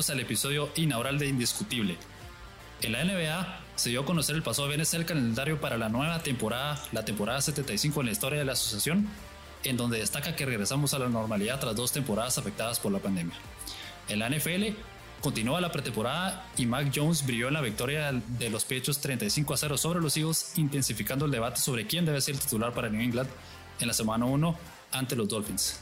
bienvenidos al episodio inaugural de Indiscutible. En la NBA se dio a conocer el pasado viernes el calendario para la nueva temporada, la temporada 75 en la historia de la asociación, en donde destaca que regresamos a la normalidad tras dos temporadas afectadas por la pandemia. En la NFL continúa la pretemporada y Mac Jones brilló en la victoria de los pechos 35 a 0 sobre los Eagles, intensificando el debate sobre quién debe ser titular para New England en la semana 1 ante los Dolphins.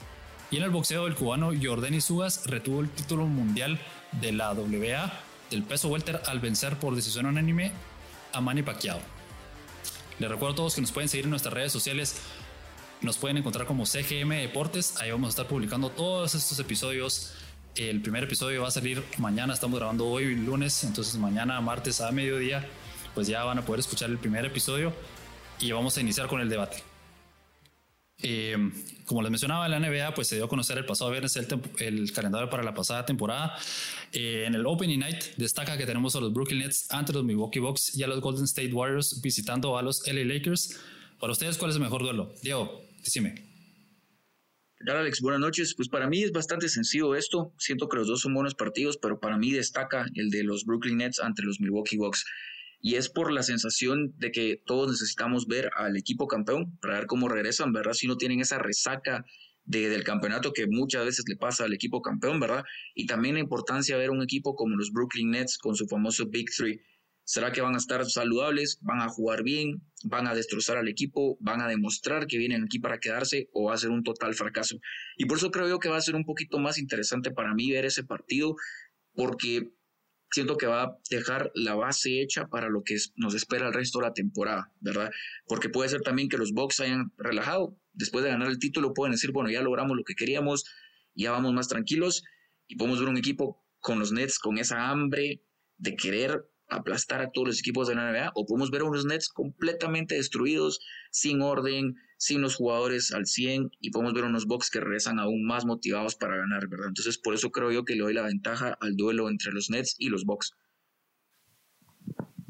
Y en el boxeo, el cubano Jordani Sugas retuvo el título mundial de la WA del peso welter al vencer por decisión unánime a Manny Pacquiao. Les recuerdo a todos que nos pueden seguir en nuestras redes sociales. Nos pueden encontrar como CGM Deportes. Ahí vamos a estar publicando todos estos episodios. El primer episodio va a salir mañana. Estamos grabando hoy lunes. Entonces mañana, martes a mediodía, pues ya van a poder escuchar el primer episodio. Y vamos a iniciar con el debate. Eh, como les mencionaba, la NBA pues se dio a conocer el pasado viernes el, calendario para la pasada temporada. Eh, en el Opening Night destaca que tenemos a los Brooklyn Nets ante los Milwaukee Bucks y a los Golden State Warriors visitando a los LA Lakers. Para ustedes, ¿cuál es el mejor duelo? Diego, decime. ¿Qué Alex? Buenas noches. Pues para mí es bastante sencillo esto. Siento que los dos son buenos partidos, pero para mí destaca el de los Brooklyn Nets ante los Milwaukee Bucks y es por la sensación de que todos necesitamos ver al equipo campeón para ver cómo regresan, ¿verdad? Si no tienen esa resaca de, del campeonato que muchas veces le pasa al equipo campeón, ¿verdad? Y también la importancia de ver un equipo como los Brooklyn Nets con su famoso Big Three. ¿Será que van a estar saludables? ¿Van a jugar bien? ¿Van a destrozar al equipo? ¿Van a demostrar que vienen aquí para quedarse? ¿O va a ser un total fracaso? Y por eso creo yo que va a ser un poquito más interesante para mí ver ese partido, porque siento que va a dejar la base hecha para lo que nos espera el resto de la temporada, ¿verdad? Porque puede ser también que los Bucks hayan relajado, después de ganar el título pueden decir, bueno, ya logramos lo que queríamos, ya vamos más tranquilos y podemos ver un equipo con los Nets con esa hambre de querer aplastar a todos los equipos de la NBA o podemos ver unos Nets completamente destruidos, sin orden, sin los jugadores al 100 y podemos ver unos Bucks que regresan aún más motivados para ganar, ¿verdad? Entonces por eso creo yo que le doy la ventaja al duelo entre los Nets y los Bucks.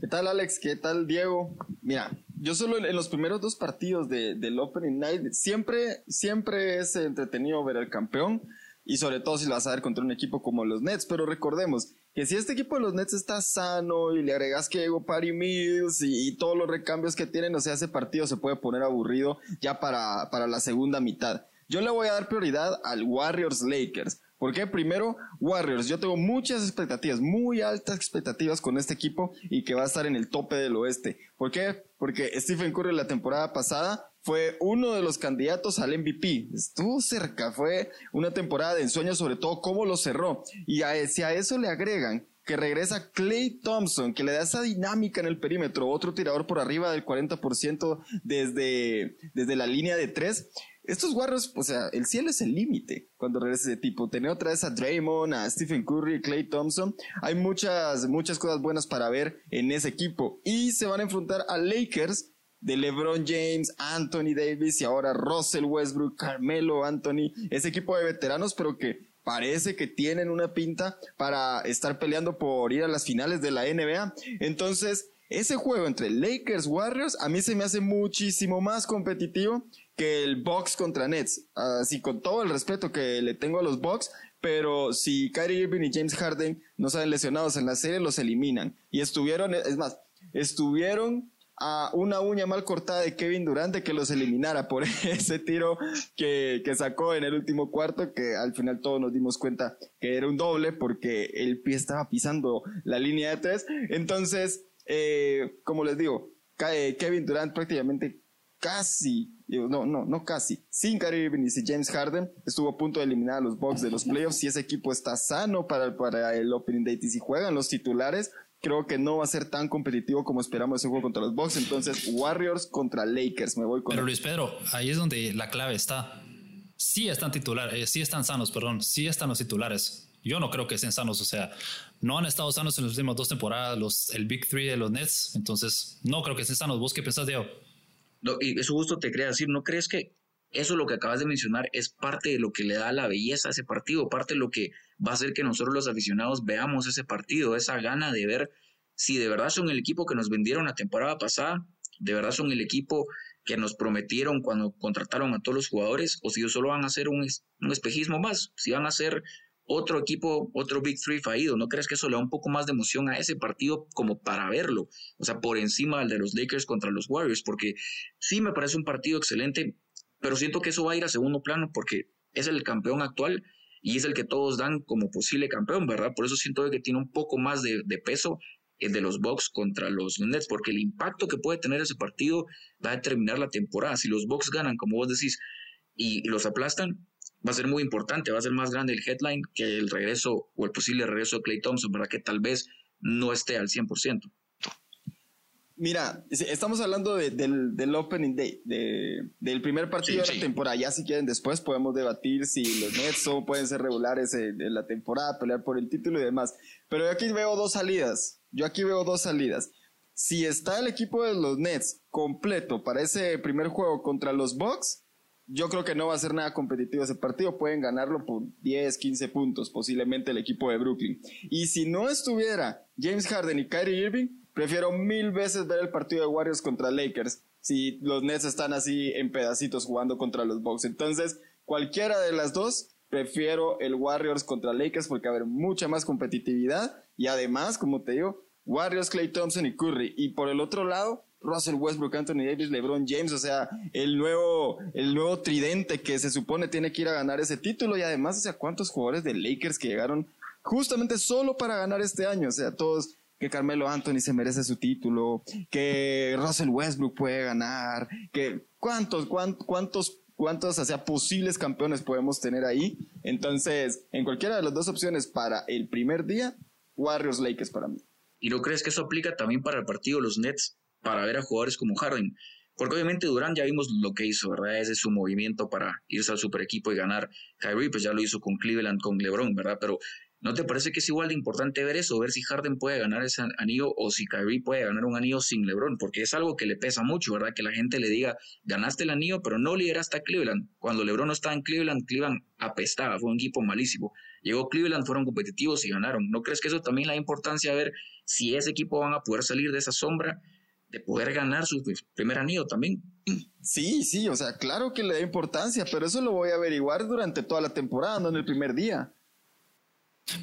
¿Qué tal Alex? ¿Qué tal Diego? Mira, yo solo en los primeros dos partidos de, del Opening Night siempre, siempre es entretenido ver al campeón y sobre todo si lo vas a ver contra un equipo como los Nets, pero recordemos, que si este equipo de los Nets está sano y le agregas que llegó Patty Mills y, todos los recambios que tienen, o sea, ese partido se puede poner aburrido ya para, para la segunda mitad. Yo le voy a dar prioridad al Warriors Lakers. Porque primero, Warriors, yo tengo muchas expectativas, muy altas expectativas con este equipo y que va a estar en el tope del oeste. ¿Por qué? Porque Stephen Curry la temporada pasada fue uno de los candidatos al MVP. Estuvo cerca, fue una temporada de ensueño, sobre todo cómo lo cerró. Y a, si a eso le agregan que regresa Clay Thompson, que le da esa dinámica en el perímetro, otro tirador por arriba del 40% desde, desde la línea de tres. Estos Warriors, o sea, el cielo es el límite cuando regresa ese tipo. Tener otra vez a Draymond, a Stephen Curry, Clay Thompson. Hay muchas, muchas cosas buenas para ver en ese equipo. Y se van a enfrentar a Lakers, de LeBron James, Anthony Davis y ahora Russell Westbrook, Carmelo Anthony, ese equipo de veteranos, pero que parece que tienen una pinta para estar peleando por ir a las finales de la NBA. Entonces, ese juego entre Lakers Warriors a mí se me hace muchísimo más competitivo que el Bucks contra Nets. Así con todo el respeto que le tengo a los Bucks, pero si Kyrie Irving y James Harden no salen lesionados en la serie, los eliminan. Y estuvieron, es más, estuvieron a una uña mal cortada de Kevin Durant que los eliminara por ese tiro que, que, sacó en el último cuarto, que al final todos nos dimos cuenta que era un doble porque el pie estaba pisando la línea de tres. Entonces, eh, como les digo, eh, Kevin Durant prácticamente casi, no, no, no casi, sin Kyrie Irving y James Harden, estuvo a punto de eliminar a los Bucks de los playoffs. Si ese equipo está sano para, para el Opening Date y si juegan los titulares, creo que no va a ser tan competitivo como esperamos ese juego contra los Bucks. Entonces, Warriors contra Lakers, me voy con. Pero Luis Pedro, ahí es donde la clave está. Sí están titulares, eh, sí están sanos, perdón, sí están los titulares. Yo no creo que estén sanos, o sea, no han estado sanos en las últimas dos temporadas, los, el Big Three de los Nets, entonces no creo que estén sanos. ¿Vos qué pensás, Diego? No, y eso justo te quería decir, ¿no crees que eso lo que acabas de mencionar es parte de lo que le da la belleza a ese partido, parte de lo que va a hacer que nosotros los aficionados veamos ese partido, esa gana de ver si de verdad son el equipo que nos vendieron la temporada pasada, de verdad son el equipo que nos prometieron cuando contrataron a todos los jugadores, o si solo van a hacer un, un espejismo más, si van a ser otro equipo, otro Big Three fallido. ¿No crees que eso le da un poco más de emoción a ese partido como para verlo? O sea, por encima del de los Lakers contra los Warriors, porque sí me parece un partido excelente, pero siento que eso va a ir a segundo plano porque es el campeón actual y es el que todos dan como posible campeón, ¿verdad? Por eso siento que tiene un poco más de, de peso el de los Bucks contra los Nets, porque el impacto que puede tener ese partido va a determinar la temporada. Si los Bucks ganan, como vos decís, y los aplastan, va a ser muy importante, va a ser más grande el headline que el regreso o el posible regreso de Clay Thompson, para que tal vez no esté al 100%. Mira, estamos hablando del, del, Opening Day, de, del primer partido de la temporada. Ya si quieren después podemos debatir si los Nets pueden ser regulares en, la temporada, pelear por el título y demás. Pero yo aquí veo dos salidas. Yo aquí veo dos salidas. Si está el equipo de los Nets completo para ese primer juego contra los Bucks, yo creo que no va a ser nada competitivo ese partido. Pueden ganarlo por 10, 15 puntos, posiblemente el equipo de Brooklyn. Y si no estuviera James Harden y Kyrie Irving, prefiero mil veces ver el partido de Warriors contra Lakers. Si los Nets están así en pedacitos jugando contra los Bucks. Entonces, cualquiera de las dos, prefiero el Warriors contra Lakers porque va a haber mucha más competitividad. Y además, como te digo, Warriors, Clay Thompson y Curry. Y por el otro lado, Russell Westbrook, Anthony Davis, LeBron James, o sea, el nuevo, el nuevo tridente que se supone tiene que ir a ganar ese título y además, o sea, cuántos jugadores de Lakers que llegaron justamente solo para ganar este año, o sea, todos que Carmelo Anthony se merece su título, que Russell Westbrook puede ganar, que cuántos, cuántos, cuántos, cuántos, posibles campeones podemos tener ahí. Entonces, en cualquiera de las dos opciones para el primer día, Warriors Lakers para mí. ¿Y no crees que eso aplica también para el partido de los Nets? para ver a jugadores como Harden. Porque obviamente Durán ya vimos lo que hizo, ¿verdad? Ese es su movimiento para irse al super equipo y ganar. Kyrie pues ya lo hizo con Cleveland, con LeBron, ¿verdad? Pero ¿no te parece que es igual de importante ver eso? Ver si Harden puede ganar ese anillo o si Kyrie puede ganar un anillo sin LeBron. Porque es algo que le pesa mucho, ¿verdad? Que la gente le diga, ganaste el anillo, pero no lideraste a Cleveland. Cuando LeBron no estaba en Cleveland, Cleveland apestaba, fue un equipo malísimo. Llegó Cleveland, fueron competitivos y ganaron. ¿No crees que eso también la importancia ver si ese equipo van a poder salir de esa sombra? de poder ganar su primer anillo también. Sí, sí, o sea, claro que le da importancia, pero eso lo voy a averiguar durante toda la temporada, no en el primer día.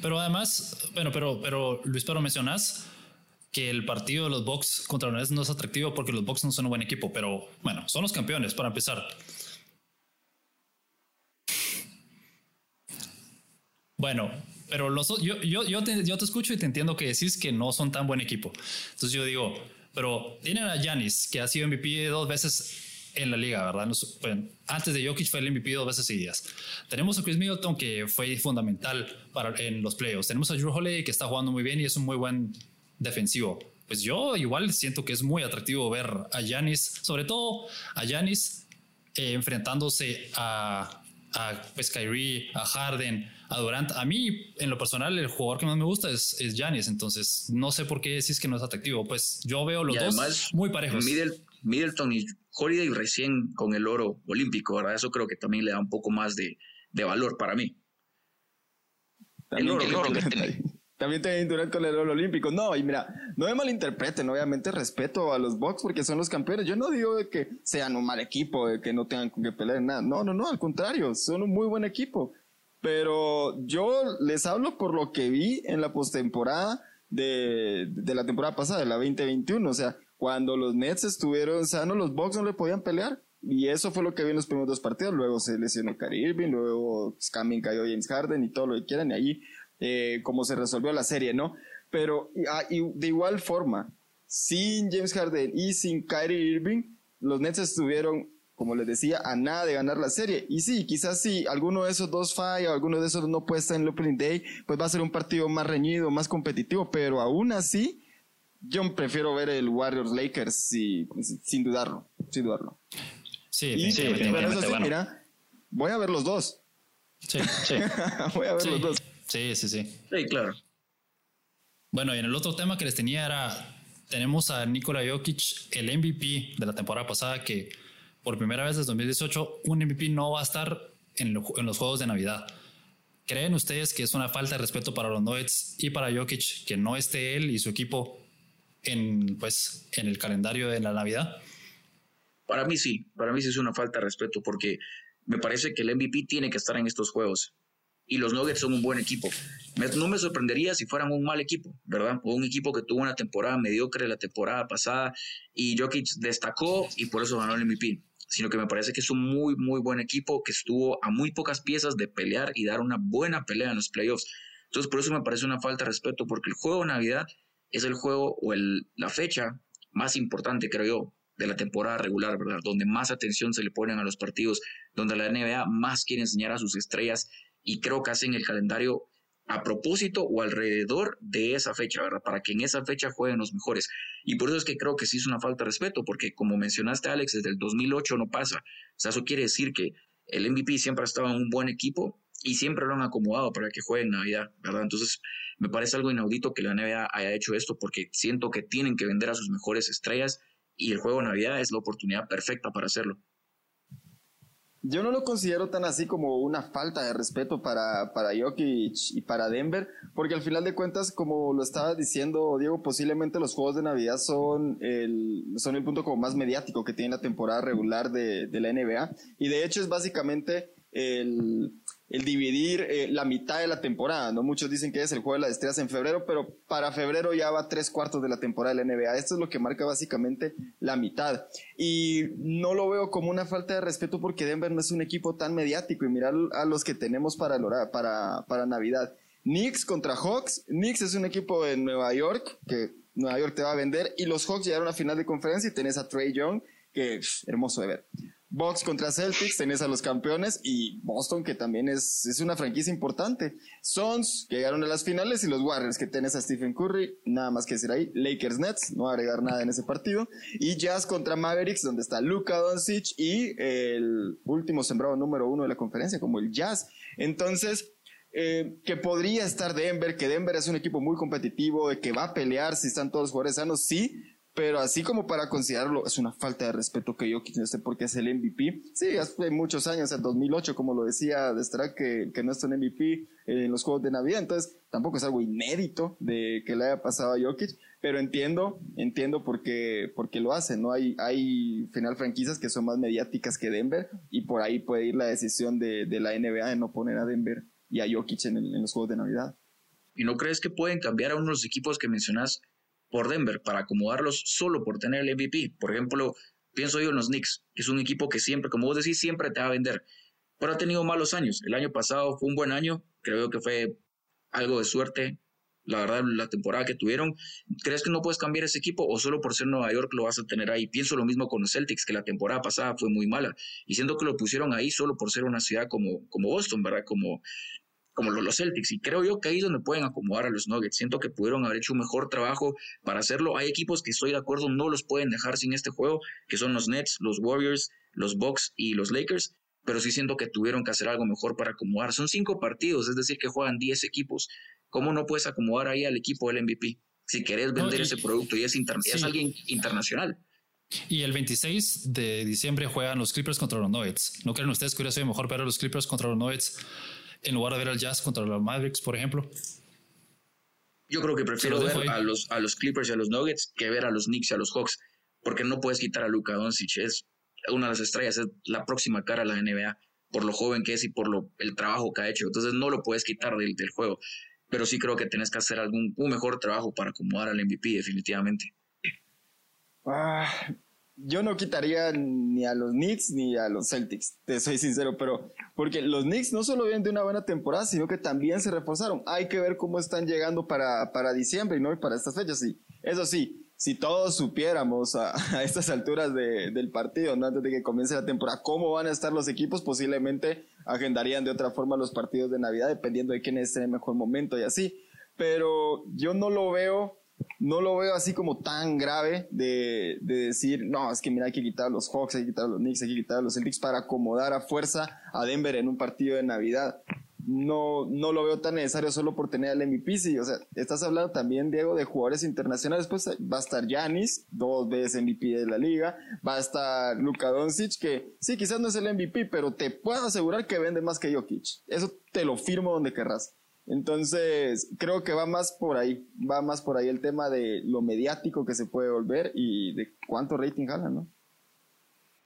Pero además, bueno, pero, pero Luis, pero mencionas que el partido de los Bucks contra Nets no es atractivo porque los Bucks no son un buen equipo, pero bueno, son los campeones para empezar. Bueno, pero los, yo, yo, yo, te, yo te escucho y te entiendo que decís que no son tan buen equipo. Entonces yo digo, pero tienen a Yanis, que ha sido MVP dos veces en la liga, ¿verdad? antes de Jokic fue el MVP dos veces seguidas. Tenemos a Chris Middleton, que fue fundamental para, en los playoffs. Tenemos a Drew Holiday, que está jugando muy bien y es un muy buen defensivo. Pues yo igual siento que es muy atractivo ver a Yanis, sobre todo a Yanis eh, enfrentándose a, a pues, Kyrie, a Harden, a Durant. A mí, en lo personal, el jugador que más me gusta es, es Giannis, entonces no sé por qué decís que no es atractivo. Pues yo veo los dos muy parejos. Middleton y Holiday recién con el oro olímpico, ¿verdad? Eso creo que también le da un poco más de, de valor para mí. el oro, También te Durant con el oro olímpico. No, y mira, no me malinterpreten, obviamente respeto a los Bucks porque son los campeones. Yo no digo de que sean un mal equipo, de que no tengan que pelear nada. No, no, no, al contrario, son un muy buen equipo. Pero yo les hablo por lo que vi en la postemporada de, de la temporada pasada, de la 2021. O sea, cuando los Nets estuvieron sanos, los Bucks no le podían pelear. Y eso fue lo que vi en los primeros dos partidos. Luego se lesionó Kyrie Irving, luego también cayó James Harden y todo lo que quieran. Y ahí, eh, como se resolvió la serie, ¿no? Pero ah, de igual forma, sin James Harden y sin Kyrie Irving, los Nets estuvieron como les decía, a nada de ganar la serie. Y sí, quizás si alguno de esos dos falla, alguno de esos no puede estar en el Opening Day, pues va a ser un partido más reñido, más competitivo, pero aún así, yo prefiero ver el Warriors Lakers sin dudarlo, sin dudarlo. Sí, y, sí, mira, voy a ver los dos. Sí, sí. voy a ver los dos. Sí, sí, sí. Sí, claro. Bueno, y en el otro tema que les tenía era, tenemos a Nikola Jokic, el MVP de la temporada pasada, que por primera vez desde 2018, un MVP no va a estar en, los juegos de Navidad. ¿Creen ustedes que es una falta de respeto para los Nuggets y para Jokic que no esté él y su equipo en, pues, en el calendario de la Navidad? Para mí sí, para mí sí es una falta de respeto porque me parece que el MVP tiene que estar en estos juegos. y los Nuggets son un buen equipo. no me sorprendería si fueran un mal equipo, ¿verdad? O un equipo que tuvo una temporada mediocre la temporada pasada y Jokic destacó y por eso ganó el MVP. Sino que me parece que es un muy, muy buen equipo que estuvo a muy pocas piezas de pelear y dar una buena pelea en los playoffs. Entonces, por eso me parece una falta de respeto, porque el juego de Navidad es el juego o el, la fecha más importante, creo yo, de la temporada regular, ¿verdad? Donde más atención se le ponen a los partidos, donde la NBA más quiere enseñar a sus estrellas y creo que hacen el calendario a propósito o alrededor de esa fecha, ¿verdad? Para que en esa fecha jueguen los mejores. Y por eso es que creo que sí es una falta de respeto, porque como mencionaste, Alex, desde el 2008 no pasa. O sea, eso quiere decir que el MVP siempre ha estado en un buen equipo y siempre lo han acomodado para que jueguen Navidad, ¿verdad? Entonces, me parece algo inaudito que la NBA haya hecho esto porque siento que tienen que vender a sus mejores estrellas y el juego de Navidad es la oportunidad perfecta para hacerlo. Yo no lo considero tan así como una falta de respeto para, para Jokic y para Denver, porque al final de cuentas, como lo estaba diciendo Diego, posiblemente los juegos de Navidad son el, son el punto como más mediático que tiene la temporada regular de, de la NBA. Y de hecho es básicamente el, el dividir eh, la mitad de la temporada, ¿no? Muchos dicen que es el juego de las estrellas en febrero, pero para febrero ya va tres cuartos de la temporada de la NBA. Esto es lo que marca básicamente la mitad. Y no lo veo como una falta de respeto porque Denver no es un equipo tan mediático y mirar a los que tenemos para, para, para Navidad. Knicks contra Hawks. Knicks es un equipo de Nueva York que Nueva York te va a vender y los Hawks llegaron a final de conferencia y tenés a Trey Young que hermoso de ver. Bucks contra Celtics, tenés a los campeones y Boston, que también es, es una franquicia importante. Suns, que llegaron a las finales, y los Warriors, que tenés a Stephen Curry, nada más que decir ahí. Lakers Nets, no agregar nada en ese partido. Y Jazz contra Mavericks, donde está Luka Doncic y el último sembrado número uno de la conferencia, como el Jazz. Entonces, eh, que podría estar Denver, que Denver es un equipo muy competitivo, que va a pelear si están todos los jugadores sanos, sí, pero así como para considerarlo, es una falta de respeto que yo no sé por qué es el MVP. Sí, hace muchos años, en 2008, como lo decía de que, que no es un MVP en los Juegos de Navidad, entonces tampoco es algo inédito de que le haya pasado a Jokic, pero entiendo, entiendo por qué, lo hacen, ¿no? Hay, hay final franquicias que son más mediáticas que Denver y por ahí puede ir la decisión de, de la NBA de no poner a Denver y a Jokic en, en los Juegos de Navidad. ¿Y no crees que pueden cambiar a uno de los equipos que mencionas por Denver para acomodarlos solo por tener el MVP. Por ejemplo, pienso yo en los Knicks, es un equipo que siempre, como vos decís, siempre te va a vender, pero ha tenido malos años. El año pasado fue un buen año, creo que fue algo de suerte. La verdad, la temporada que tuvieron, ¿crees que no puedes cambiar ese equipo o solo por ser Nueva York lo vas a tener ahí? Pienso lo mismo con los Celtics, que la temporada pasada fue muy mala, y siento que lo pusieron ahí solo por ser una ciudad como, como Boston, ¿verdad? Como, como los Celtics. Y creo yo que ahí es donde pueden acomodar a los Nuggets. Siento que pudieron haber hecho un mejor trabajo para hacerlo. Hay equipos que estoy de acuerdo, no los pueden dejar sin este juego, que son los Nets, los Warriors, los Bucks y los Lakers. Pero sí siento que tuvieron que hacer algo mejor para acomodar. Son cinco partidos, es decir, que juegan diez equipos. ¿Cómo no puedes acomodar ahí al equipo del MVP? Si querés vender ese producto y es, es alguien internacional. Y el 26 de diciembre juegan los Clippers contra los Nuggets. ¿No creen ustedes que hubiera sido mejor ver a los Clippers contra los Nuggets en lugar de ver al Jazz contra los Mavericks, por ejemplo? Yo creo que prefiero ver a los, a los Clippers y a los Nuggets que ver a los Knicks y a los Hawks, porque no puedes quitar a Luka Doncic, es una de las estrellas, es la próxima cara a la NBA, por lo joven que es y por lo, el trabajo que ha hecho, entonces no lo puedes quitar del, del juego, pero sí creo que tienes que hacer algún, un mejor trabajo para acomodar al MVP, definitivamente. Ah, yo no quitaría ni a los Knicks ni a los Celtics, te soy sincero, pero porque los Knicks no solo vienen de una buena temporada, sino que también se reforzaron. Hay que ver cómo están llegando para, para diciembre y no para estas fechas. Sí, eso sí, si todos supiéramos a, estas alturas del partido, ¿no? antes de que comience la temporada, cómo van a estar los equipos, posiblemente agendarían de otra forma los partidos de Navidad, dependiendo de quién esté en el mejor momento y así. Pero yo no lo veo no lo veo así como tan grave de, decir, no, es que mira, hay que quitar los Hawks, hay que quitar los Knicks, hay que quitar los Celtics para acomodar a fuerza a Denver en un partido de Navidad. No, no lo veo tan necesario solo por tener al MVP. Sí, o sea, estás hablando también, Diego, de jugadores internacionales. Pues va a estar Yanis, dos veces MVP de la liga. Va a estar Luka Doncic, que sí, quizás no es el MVP, pero te puedo asegurar que vende más que Jokic. Eso te lo firmo donde querrás. Entonces, creo que va más por ahí, va más por ahí el tema de lo mediático que se puede volver y de cuánto rating jala, ¿no?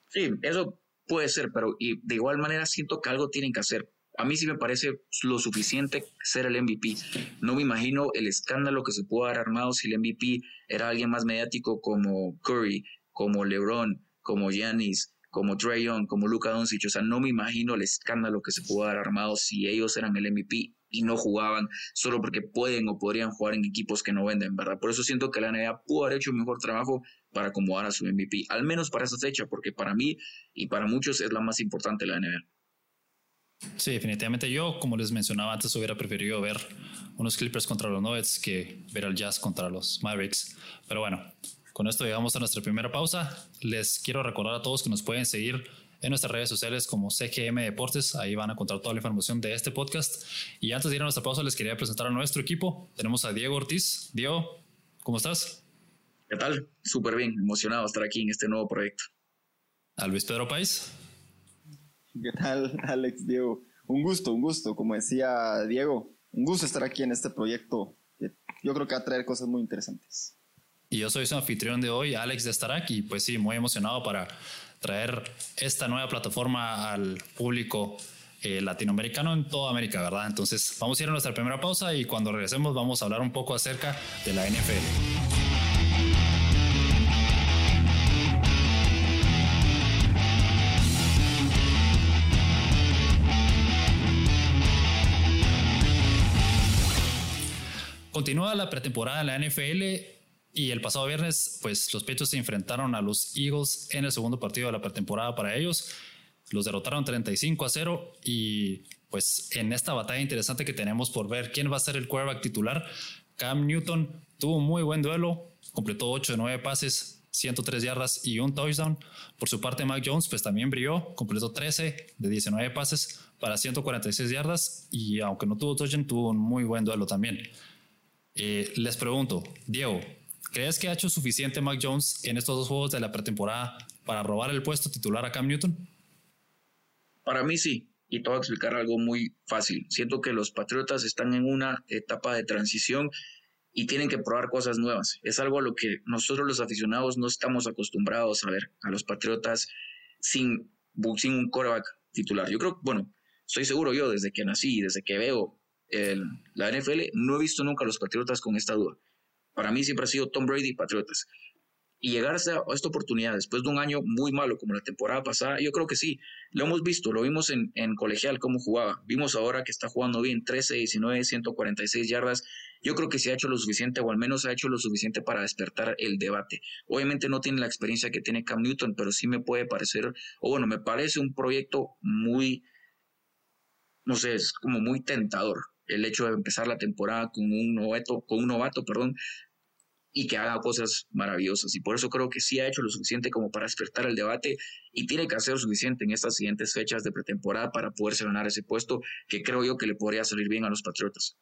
Sí, eso puede ser, pero y de igual manera siento que algo tienen que hacer. a mí sí me parece lo suficiente ser el MVP. No me imagino el escándalo que se pudo haber armado si el MVP era alguien más mediático como Curry, como LeBron, como Giannis, como Trey Young, como Luka Doncic. O sea, no me imagino el escándalo que se pudo haber armado si ellos eran el MVP y no jugaban solo porque pueden o podrían jugar en equipos que no venden, ¿verdad? Por eso siento que la NBA pudo haber hecho un mejor trabajo para acomodar a su MVP, al menos para esa fecha, porque para mí y para muchos es la más importante la NBA. Sí, definitivamente yo, como les mencionaba antes, hubiera preferido ver unos Clippers contra los Nuggets que ver al Jazz contra los Mavericks. Pero bueno, con esto llegamos a nuestra primera pausa. Les quiero recordar a todos que nos pueden seguir en nuestras redes sociales como CGM Deportes. Ahí van a encontrar toda la información de este podcast. Y antes de ir a nuestra pausa, les quería presentar a nuestro equipo. Tenemos a Diego Ortiz. Diego, ¿cómo estás? ¿Qué tal? Súper bien, emocionado de estar aquí en este nuevo proyecto. A Luis Pedro País. ¿Qué tal, Alex, Diego? Un gusto, un gusto. Como decía Diego, un gusto estar aquí en este proyecto. Yo creo que va a traer cosas muy interesantes. Y yo soy su anfitrión de hoy, Alex de Starak, y pues sí, muy emocionado para traer esta nueva plataforma al público eh, latinoamericano en toda América, ¿verdad? Entonces vamos a ir a nuestra primera pausa y cuando regresemos vamos a hablar un poco acerca de la NFL. Continúa la pretemporada en la NFL y el pasado viernes, pues los Patriots se enfrentaron a los Eagles en el segundo partido de la pretemporada para ellos. Los derrotaron 35 a 0 y pues en esta batalla interesante que tenemos por ver quién va a ser el quarterback titular, Cam Newton tuvo un muy buen duelo, completó 8 de 9 pases, 103 yardas y un touchdown. Por su parte, Mac Jones pues también brilló, completó 13 de 19 pases para 146 yardas y aunque no tuvo touchdown, tuvo un muy buen duelo también. Eh, les pregunto, Diego, ¿crees que ha hecho suficiente Mac Jones en estos dos juegos de la pretemporada para robar el puesto titular a Cam Newton? Para mí sí, y te voy a explicar algo muy fácil. Siento que los Patriotas están en una etapa de transición y tienen que probar cosas nuevas. Es algo a lo que nosotros los aficionados no estamos acostumbrados a ver a los Patriotas sin, un quarterback titular. Yo creo, bueno, estoy seguro yo desde que nací, desde que veo la NFL, no he visto nunca a los Patriotas con esta duda. Para mí siempre ha sido Tom Brady y Patriotas. Y llegar a esta, oportunidad después de un año muy malo como la temporada pasada, yo creo que sí, lo hemos visto, lo vimos en, en colegial cómo jugaba. Vimos ahora que está jugando bien, 13, 19, 146 yardas. Yo creo que se ha hecho lo suficiente, o al menos ha hecho lo suficiente para despertar el debate. Obviamente no tiene la experiencia que tiene Cam Newton, pero sí me puede parecer, o bueno, me parece un proyecto muy, no sé, es como muy tentador el hecho de empezar la temporada con un novato, con un novato, perdón, y que haga cosas maravillosas. Y por eso creo que sí ha hecho lo suficiente como para despertar el debate y tiene que hacer lo suficiente en estas siguientes fechas de pretemporada para poderse ganar ese puesto que creo yo que le podría salir bien a los Patriotas.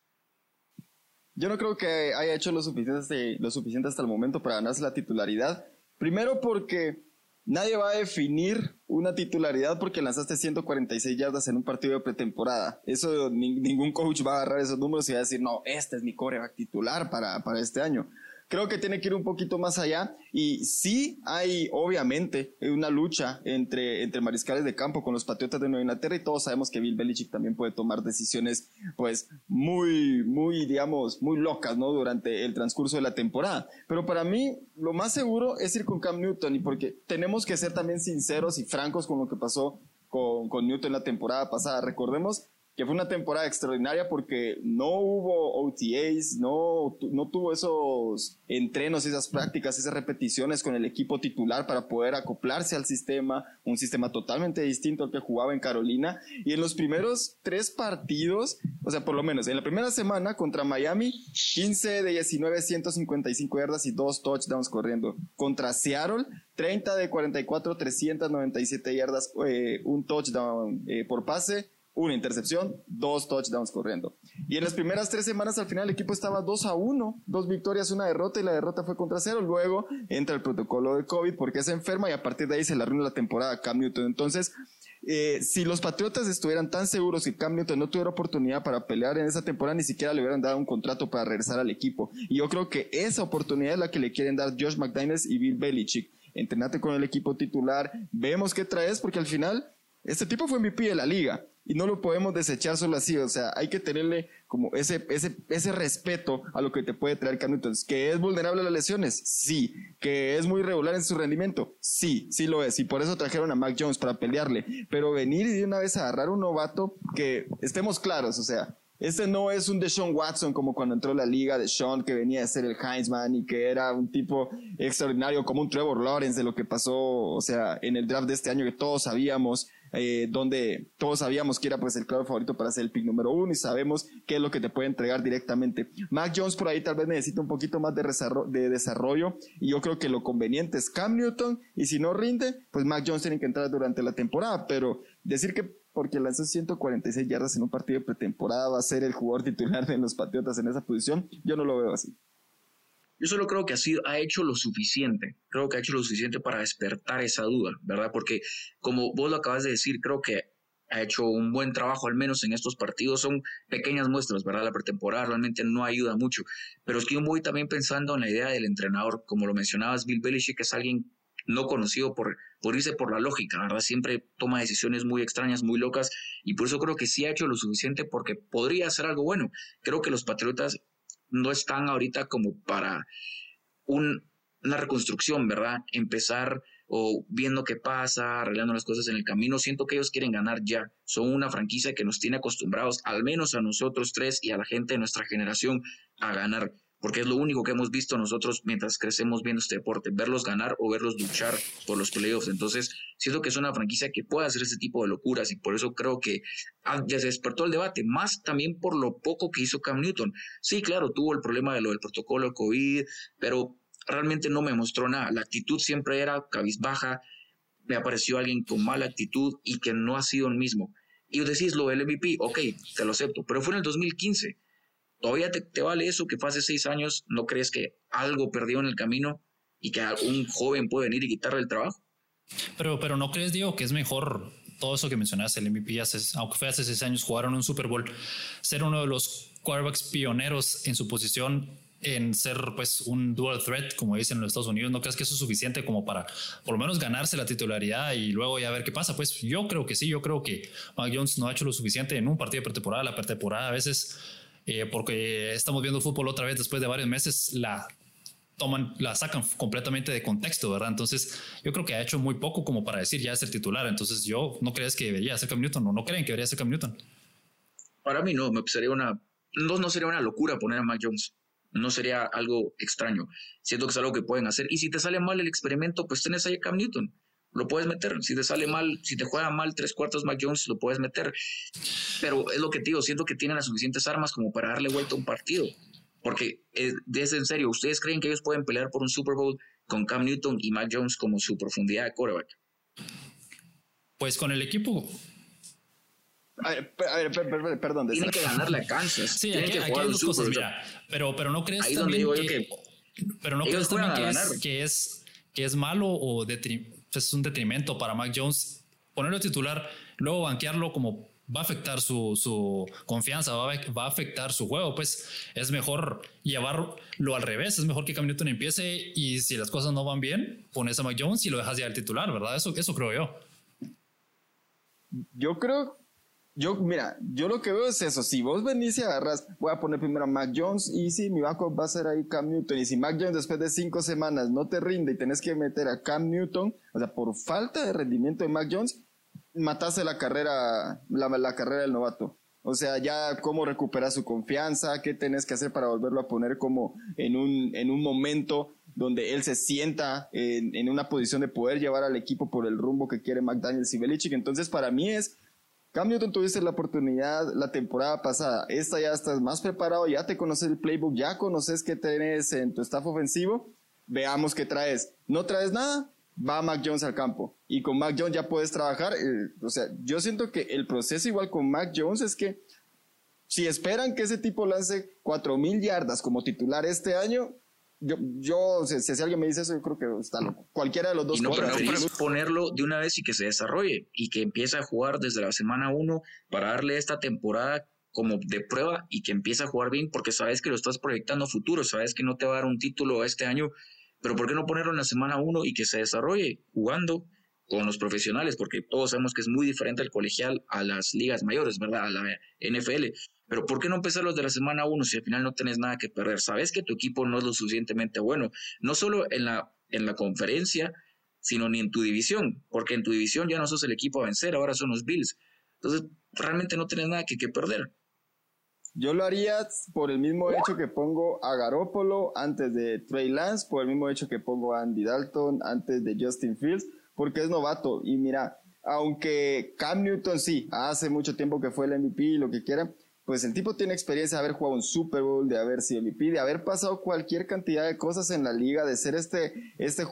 Yo no creo que haya hecho lo suficiente, lo suficiente hasta el momento para ganarse la titularidad. Primero porque Nadie va a definir una titularidad porque lanzaste 146 yardas en un partido de pretemporada. Eso ningún coach va a agarrar esos números y va a decir, no, este es mi coreback titular para, para este año creo que tiene que ir un poquito más allá y sí hay obviamente una lucha entre, entre mariscales de campo con los Patriotas de Nueva Inglaterra y todos sabemos que Bill Belichick también puede tomar decisiones pues muy, muy, digamos, muy locas, ¿no? Durante el transcurso de la temporada. Pero para mí lo más seguro es ir con Cam Newton y porque tenemos que ser también sinceros y francos con lo que pasó con, con Newton la temporada pasada. Recordemos que fue una temporada extraordinaria porque no hubo OTAs, no, no tuvo esos entrenos, esas prácticas, esas repeticiones con el equipo titular para poder acoplarse al sistema, un sistema totalmente distinto al que jugaba en Carolina. Y en los primeros tres partidos, o sea, por lo menos en la primera semana contra Miami, 15 de 19, 155 yardas y dos touchdowns corriendo. Contra Seattle, 30 de 44, 397 yardas, eh, un touchdown eh, por pase una intercepción, dos touchdowns corriendo. Y en las primeras tres semanas al final el equipo estaba 2 a 1, dos victorias, una derrota y la derrota fue contra cero. Luego entra el protocolo de COVID porque se enferma y a partir de ahí se le arruina la temporada Cam Newton. Entonces, eh, si los Patriotas estuvieran tan seguros que Cam Newton no tuviera oportunidad para pelear en esa temporada, ni siquiera le hubieran dado un contrato para regresar al equipo. Y yo creo que esa oportunidad es la que le quieren dar Josh McDaniels y Bill Belichick. Entrenate con el equipo titular, vemos qué traes, porque al final este tipo fue MVP de la liga y no lo podemos desechar solo así, o sea, hay que tenerle como ese, ese, ese respeto a lo que te puede traer Cam. ¿Que es vulnerable a las lesiones? Sí. ¿Que es muy irregular en su rendimiento? Sí, sí lo es. Y por eso trajeron a Mac Jones para pelearle. Pero venir y de una vez a agarrar un novato que estemos claros, o sea, este no es un Deshaun Watson como cuando entró la liga de Sean que venía a ser el Heinzman y que era un tipo extraordinario como un Trevor Lawrence de lo que pasó, o sea, en el draft de este año que todos sabíamos, eh, donde todos sabíamos que era pues el claro favorito para ser el pick número uno y sabemos qué es lo que te puede entregar directamente. Mac Jones por ahí tal vez necesita un poquito más de, de desarrollo y yo creo que lo conveniente es Cam Newton y si no rinde, pues Mac Jones tiene que entrar durante la temporada, pero decir que porque lanzó 146 yardas en un partido de pretemporada, va a ser el jugador titular de los Patriotas en esa posición. Yo no lo veo así. Yo solo creo que ha, sido, ha hecho lo suficiente. Creo que ha hecho lo suficiente para despertar esa duda, ¿verdad? Porque como vos lo acabas de decir, creo que ha hecho un buen trabajo, al menos en estos partidos. Son pequeñas muestras, ¿verdad? La pretemporada realmente no ayuda mucho. Pero es que yo voy también pensando en la idea del entrenador. Como lo mencionabas, Bill Belichick es alguien no conocido por, por irse por la lógica, ¿verdad? Siempre toma decisiones muy extrañas, muy locas, y por eso creo que sí ha hecho lo suficiente porque podría hacer algo bueno. Creo que los Patriotas no están ahorita como para una reconstrucción, ¿verdad? Empezar o viendo qué pasa, arreglando las cosas en el camino. Siento que ellos quieren ganar ya. Son una franquicia que nos tiene acostumbrados, al menos a nosotros tres y a la gente de nuestra generación, a ganar porque es lo único que hemos visto nosotros mientras crecemos viendo este deporte, verlos ganar o verlos luchar por los playoffs. Entonces, siento que es una franquicia que puede hacer ese tipo de locuras y por eso creo que ya se despertó el debate, más también por lo poco que hizo Cam Newton. Sí, claro, tuvo el problema de lo del protocolo COVID, pero realmente no me mostró nada. La actitud siempre era cabizbaja, me apareció alguien con mala actitud y que no ha sido el mismo. Y decís lo del MVP, ok, te lo acepto, pero fue en el 2015 ¿Todavía te, vale eso que fue hace seis años? ¿No crees que algo perdió en el camino y que un joven puede venir y quitarle el trabajo? Pero, pero ¿no crees, Diego, que es mejor todo eso que mencionaste, el MVP, aunque fue hace seis años, jugaron un Super Bowl, ser uno de los quarterbacks pioneros en su posición en ser pues un dual threat, como dicen en los Estados Unidos, ¿no crees que eso es suficiente como para por lo menos ganarse la titularidad y luego ya ver qué pasa? Pues yo creo que sí, yo creo que Mac Jones no ha hecho lo suficiente en un partido de pretemporada, la pretemporada a veces eh, porque estamos viendo fútbol otra vez después de varios meses, la toman, la sacan completamente de contexto, ¿verdad? Entonces, yo creo que ha hecho muy poco como para decir ya es el titular. Entonces, yo no crees que debería ser Cam Newton o no creen que debería ser Cam Newton. Para mí no, me sería una, no, no sería una locura poner a Mac Jones. No sería algo extraño. Siento que es algo que pueden hacer. Y si te sale mal el experimento, pues tenés ahí a Cam Newton lo puedes meter. Si te sale mal, si te juega mal tres cuartos Mac Jones, lo puedes meter. Pero es lo que te digo, siento que tienen las suficientes armas como para darle vuelta a un partido. Porque es, es en serio, ¿ustedes creen que ellos pueden pelear por un Super Bowl con Cam Newton y Mac Jones como su profundidad de quarterback? Pues con el equipo. A ver, perdón. Tienen que ganarle a Kansas. Sí, Tienen que jugar dos cosas, mira, pero, pero no crees también que, Pero no crees también que es, que es, que es malo o detrimento es un detrimento para Mac Jones ponerlo titular, luego banquearlo como va a afectar su, confianza, va a, afectar su juego, pues es mejor llevarlo al revés, es mejor que Cam Newton empiece y si las cosas no van bien, pones a Mac Jones y lo dejas ya al titular, ¿verdad? Eso, eso creo yo. Yo creo yo, mira, yo lo que veo es eso. Si vos venís y agarras, voy a poner primero a Mac Jones y si mi banco va a ser ahí Cam Newton. Y si Mac Jones después de cinco semanas no te rinde y tenés que meter a Cam Newton, o sea, por falta de rendimiento de Mac Jones, mataste la carrera, la, carrera del novato. O sea, ya cómo recuperar su confianza, qué tenés que hacer para volverlo a poner como en un, en un momento donde él se sienta en, en una posición de poder llevar al equipo por el rumbo que quiere McDaniels y Belichick. Entonces, para mí es Cam Newton tuviste la oportunidad la temporada pasada. Esta ya estás más preparado, ya te conoces el playbook, ya conoces qué tenés en tu staff ofensivo. Veamos qué traes. ¿No traes nada? Va Mac Jones al campo. Y con Mac Jones ya puedes trabajar. Eh, o sea, yo siento que el proceso igual con Mac Jones es que si esperan que ese tipo lance 4.000 yardas como titular este año, yo, yo si, si, alguien me dice eso, yo creo que está loco. Cualquiera de los dos. Y no preferís ponerlo de una vez y que se desarrolle y que empiece a jugar desde la semana uno para darle esta temporada como de prueba y que empiece a jugar bien porque sabes que lo estás proyectando a futuro, sabes que no te va a dar un título este año, pero ¿por qué no ponerlo en la semana uno y que se desarrolle jugando con los profesionales, porque todos sabemos que es muy diferente el colegial a las ligas mayores, ¿verdad? A la NFL. Pero ¿por qué no empezar los de la semana 1 si al final no tienes nada que perder? Sabes que tu equipo no es lo suficientemente bueno, no solo en la, en la conferencia, sino ni en tu división, porque en tu división ya no sos el equipo a vencer, ahora son los Bills. Entonces, realmente no tienes nada que, que perder. Yo lo haría por el mismo hecho que pongo a Garópolo antes de Trey Lance, por el mismo hecho que pongo a Andy Dalton antes de Justin Fields, porque es novato. Y mira, aunque Cam Newton sí, hace mucho tiempo que fue el MVP y lo que quiera, pues el tipo tiene experiencia de haber jugado un Super Bowl, de haber sido MVP, de haber pasado cualquier cantidad de cosas en la liga, de ser este, este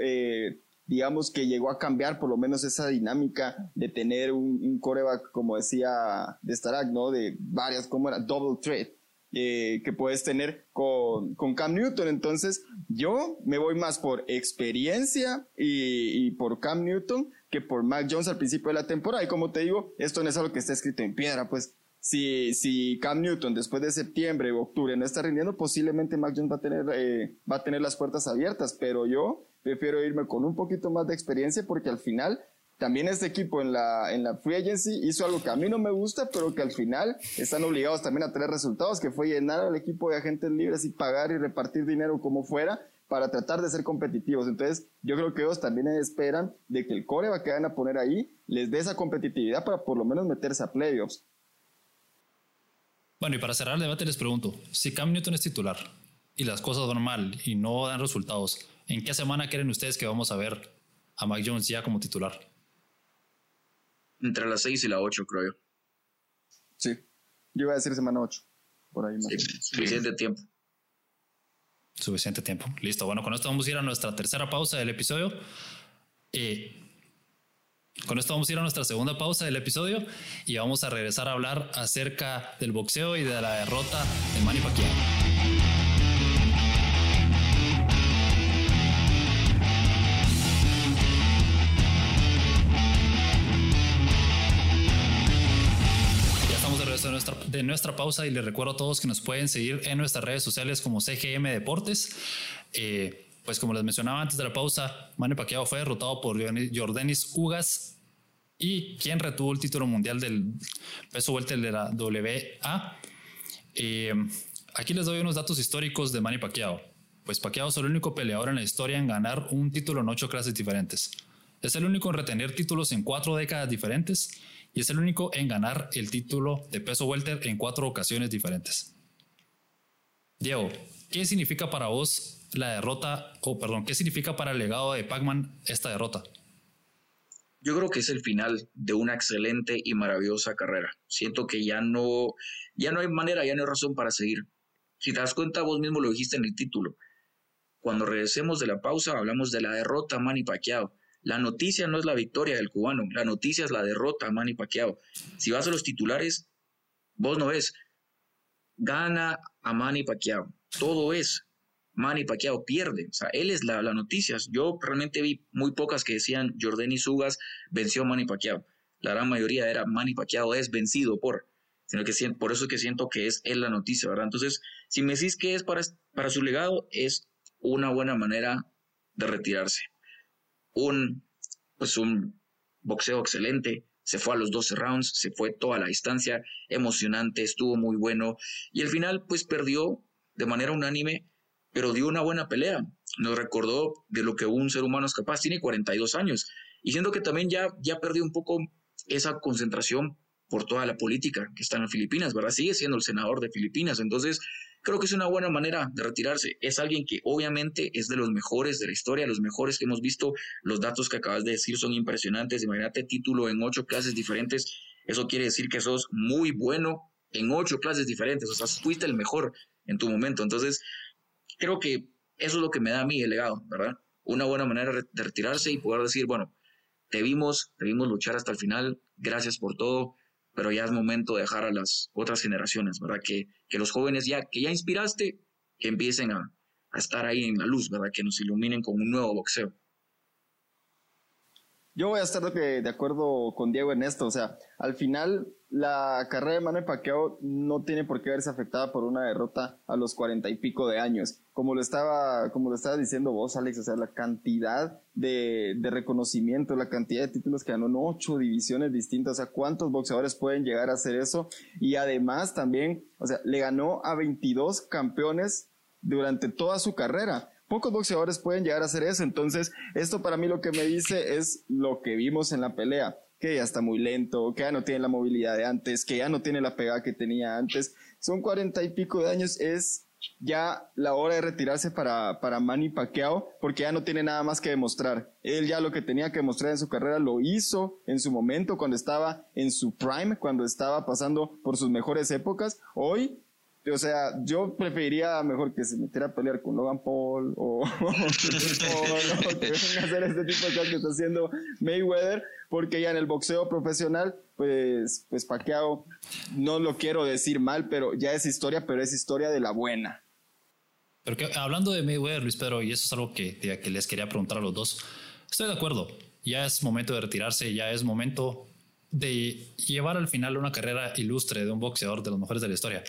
eh, digamos que llegó a cambiar por lo menos esa dinámica de tener un, coreback, como decía de Starak, ¿no? De varias, como era, double threat. Eh, que puedes tener con, con, Cam Newton. Entonces, yo me voy más por experiencia y, y, por Cam Newton que por Mac Jones al principio de la temporada. Y como te digo, esto no es algo que está escrito en piedra, pues si, si Cam Newton después de septiembre o octubre no está rindiendo, posiblemente Mac Jones va a tener, eh, va a tener las puertas abiertas, pero yo prefiero irme con un poquito más de experiencia porque al final también este equipo en la, en la free agency hizo algo que a mí no me gusta, pero que al final están obligados también a tener resultados, que fue llenar al equipo de agentes libres y pagar y repartir dinero como fuera para tratar de ser competitivos. Entonces, yo creo que ellos también esperan de que el core va que van a poner ahí les dé esa competitividad para por lo menos meterse a playoffs. Bueno, y para cerrar el debate les pregunto, si Cam Newton es titular y las cosas van mal y no dan resultados, ¿en qué semana creen ustedes que vamos a ver a Mike Jones ya como titular? Entre las 6 y la 8, creo yo. Sí, yo iba a decir semana 8, por ahí más. suficiente tiempo. Suficiente tiempo. Listo. Bueno, con esto vamos a ir a nuestra tercera pausa del episodio. Eh, con esto vamos a ir a nuestra segunda pausa del episodio y vamos a regresar a hablar acerca del boxeo y de la derrota de Manny Pacquiao. De nuestra, de nuestra pausa y les recuerdo a todos que nos pueden seguir en nuestras redes sociales como CGM Deportes. Eh, pues como les mencionaba antes de la pausa, Manny Pacquiao fue derrotado por Jordanis Ugas y quien retuvo el título mundial del peso welter de la WA. Eh, aquí les doy unos datos históricos de Manny Pacquiao. Pues Pacquiao es el único peleador en la historia en ganar un título en ocho clases diferentes. Es el único en retener títulos en cuatro décadas diferentes y es el único en ganar el título de peso welter en cuatro ocasiones diferentes. Diego, ¿qué significa para vos la derrota, o perdón, qué significa para el legado de Pacman esta derrota? Yo creo que es el final de una excelente y maravillosa carrera. Siento que ya no, ya no hay manera, ya no hay razón para seguir. Si te das cuenta, vos mismo lo dijiste en el título. Cuando regresemos de la pausa, hablamos de la derrota a Manny Pacquiao. La noticia no es la victoria del cubano, la noticia es la derrota a Manny Pacquiao. Si vas a los titulares, vos no ves. Gana a Manny Pacquiao. Todo es Manny Pacquiao pierde. O sea, él es la, noticia. Yo realmente vi muy pocas que decían Jordani Sugas venció a Manny Pacquiao. La gran mayoría era Manny Pacquiao es vencido por. Sino que por eso es que siento que es él la noticia, ¿verdad? Entonces, si me decís que es para, para su legado, es una buena manera de retirarse. Un, pues un boxeo excelente, se fue a los 12 rounds, se fue toda la distancia, emocionante, estuvo muy bueno y al final pues perdió de manera unánime pero dio una buena pelea. Nos recordó de lo que un ser humano es capaz. Tiene 42 años. Y siento que también ya, ya perdió un poco esa concentración por toda la política que está en Filipinas, ¿verdad? Sigue siendo el senador de Filipinas. Entonces, creo que es una buena manera de retirarse. Es alguien que obviamente es de los mejores de la historia, los mejores que hemos visto. Los datos que acabas de decir son impresionantes. Imagínate título en ocho clases diferentes. Eso quiere decir que sos muy bueno en ocho clases diferentes. O sea, fuiste el mejor en tu momento. Entonces, creo que eso es lo que me da a mí el legado, ¿verdad? Una buena manera de retirarse y poder decir, bueno, te vimos, te vimos luchar hasta el final, gracias por todo, pero ya es momento de dejar a las otras generaciones, ¿verdad? Que, que los jóvenes ya, que ya inspiraste, que empiecen a, a estar ahí en la luz, ¿verdad? Que nos iluminen con un nuevo boxeo. Yo voy a estar de, acuerdo con Diego en esto. O sea, al final la carrera de Manny Pacquiao no tiene por qué verse afectada por una derrota a los cuarenta y pico de años. Como lo estaba, como lo estaba diciendo vos, Alex, o sea, la cantidad de, de reconocimiento, la cantidad de títulos que ganó en ocho divisiones distintas. O sea, ¿cuántos boxeadores pueden llegar a hacer eso? Y además también, o sea, le ganó a 22 campeones durante toda su carrera pocos boxeadores pueden llegar a hacer eso. Entonces, esto para mí lo que me dice es lo que vimos en la pelea, que ya está muy lento, que ya no tiene la movilidad de antes, que ya no tiene la pegada que tenía antes. Son cuarenta y pico de años, es ya la hora de retirarse para, para Manny Pacquiao, porque ya no tiene nada más que demostrar. Él ya lo que tenía que demostrar en su carrera lo hizo en su momento, cuando estaba en su prime, cuando estaba pasando por sus mejores épocas. Hoy o sea, yo preferiría mejor que se metiera a pelear con Logan Paul o, que venga a hacer este tipo de cosas que está haciendo Mayweather, porque ya en el boxeo profesional, pues, pues Pacquiao, no lo quiero decir mal, pero ya es historia, pero es historia de la buena. Pero que, hablando de Mayweather, Luis Pedro, y eso es algo que, que les quería preguntar a los dos, estoy de acuerdo, ya es momento de retirarse, ya es momento de llevar al final una carrera ilustre de un boxeador de los mejores de la historia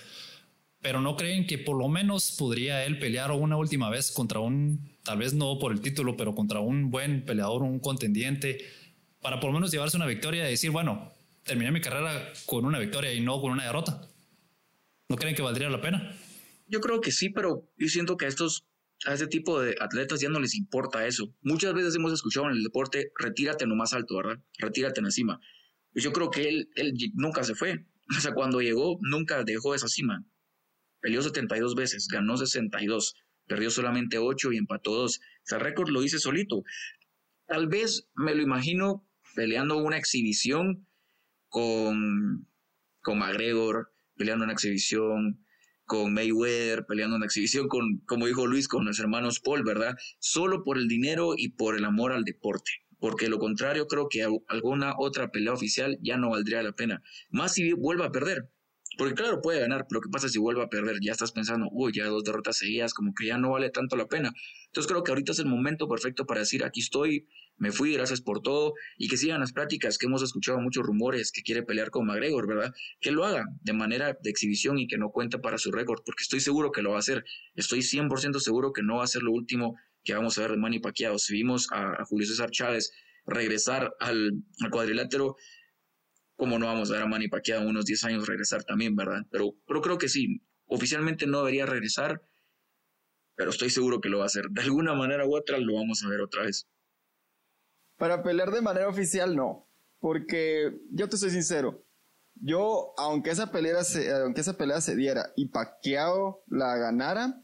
pero no creen que por lo menos podría él pelear una última vez contra un, tal vez no por el título, pero contra un buen peleador, un contendiente, para por lo menos llevarse una victoria y decir, bueno, terminé mi carrera con una victoria y no con una derrota. ¿No creen que valdría la pena? Yo creo que sí, pero yo siento que a estos a este tipo de atletas ya no les importa eso. Muchas veces hemos escuchado en el deporte, retírate en lo más alto, ¿verdad? Retírate en la cima. Yo creo que él, él nunca se fue. O sea, cuando llegó, nunca dejó esa cima. Peleó 72 veces, ganó 62, perdió solamente 8 y empató 2. Ese récord lo hice solito. Tal vez me lo imagino peleando una exhibición con, con McGregor, peleando una exhibición con Mayweather, peleando una exhibición con, como dijo Luis, con los hermanos Paul, ¿verdad? Solo por el dinero y por el amor al deporte. Porque lo contrario, creo que alguna otra pelea oficial ya no valdría la pena. Más si vuelva a perder. Porque claro, puede ganar, pero ¿qué pasa si vuelve a perder? Ya estás pensando, uy, ya dos derrotas seguidas, como que ya no vale tanto la pena. Entonces creo que ahorita es el momento perfecto para decir, aquí estoy, me fui, gracias por todo, y que sigan las prácticas, que hemos escuchado muchos rumores que quiere pelear con McGregor, ¿verdad? Que lo haga de manera de exhibición y que no cuente para su récord, porque estoy seguro que lo va a hacer. Estoy 100% seguro que no va a ser lo último que vamos a ver de Manny Pacquiao. Si vimos a, Julio César Chávez regresar al, al cuadrilátero, como no vamos a ver a Manny Pacquiao unos 10 años regresar también, verdad? Pero, pero creo que sí, oficialmente no debería regresar, pero estoy seguro que lo va a hacer. De alguna manera u otra lo vamos a ver otra vez. Para pelear de manera oficial, no. Porque yo te soy sincero. Yo, aunque esa pelea se, aunque esa pelea se diera y Pacquiao la ganara,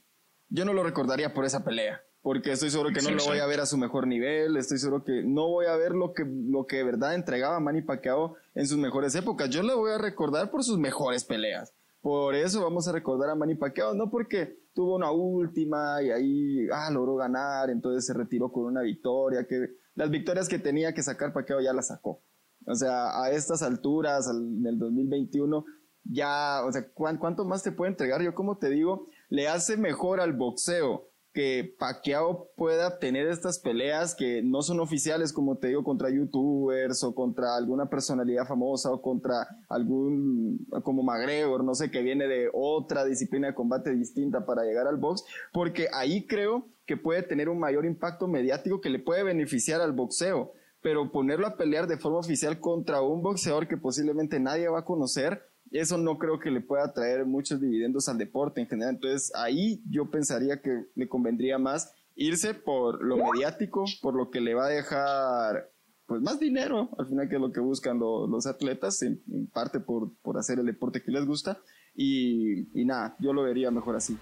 yo no lo recordaría por esa pelea porque estoy seguro que no lo voy a ver a su mejor nivel, estoy seguro que no voy a ver lo que, lo que de verdad entregaba Manny Pacquiao en sus mejores épocas. Yo le voy a recordar por sus mejores peleas. Por eso vamos a recordar a Manny Pacquiao, no porque tuvo una última y ahí ah, logró ganar, entonces se retiró con una victoria, que las victorias que tenía que sacar Pacquiao ya las sacó. O sea, a estas alturas, en el 2021, ya, o sea, ¿cuánto más te puede entregar? Yo como te digo, le hace mejor al boxeo que Pacquiao pueda tener estas peleas que no son oficiales, como te digo, contra youtubers o contra alguna personalidad famosa o contra algún, como McGregor, no sé, que viene de otra disciplina de combate distinta para llegar al box, porque ahí creo que puede tener un mayor impacto mediático que le puede beneficiar al boxeo. Pero ponerlo a pelear de forma oficial contra un boxeador que posiblemente nadie va a conocer, eso no creo que le pueda traer muchos dividendos al deporte en general. Entonces ahí yo pensaría que le convendría más irse por lo mediático, por lo que le va a dejar pues más dinero, al final que es lo que buscan los atletas, en, parte por, por, hacer el deporte que les gusta. Y, y nada, yo lo vería mejor así.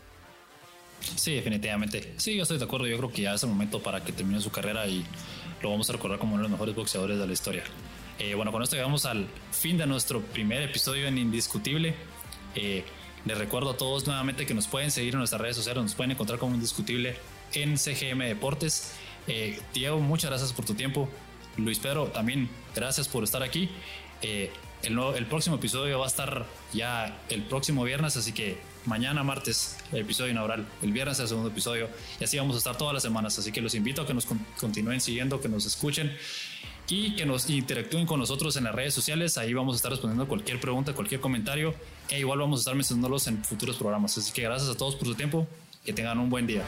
Sí, definitivamente. Sí, yo estoy de acuerdo. Yo creo que ya es el momento para que termine su carrera y lo vamos a recordar como uno de los mejores boxeadores de la historia. Eh, bueno, con esto llegamos al fin de nuestro primer episodio en Indiscutible. Eh, les recuerdo a todos nuevamente que nos pueden seguir en nuestras redes sociales, nos pueden encontrar como Indiscutible en CGM Deportes. Eh, Diego, muchas gracias por tu tiempo. Luis Pedro, también gracias por estar aquí. el, el, próximo episodio va a estar ya el próximo viernes, así que mañana martes el episodio inaugural, el viernes el segundo episodio y así vamos a estar todas las semanas, así que los invito a que nos continúen siguiendo, que nos escuchen y que nos interactúen con nosotros en las redes sociales. Ahí vamos a estar respondiendo cualquier pregunta, cualquier comentario e igual vamos a estar mencionándolos en futuros programas. Así que gracias a todos por su tiempo. Que tengan un buen día.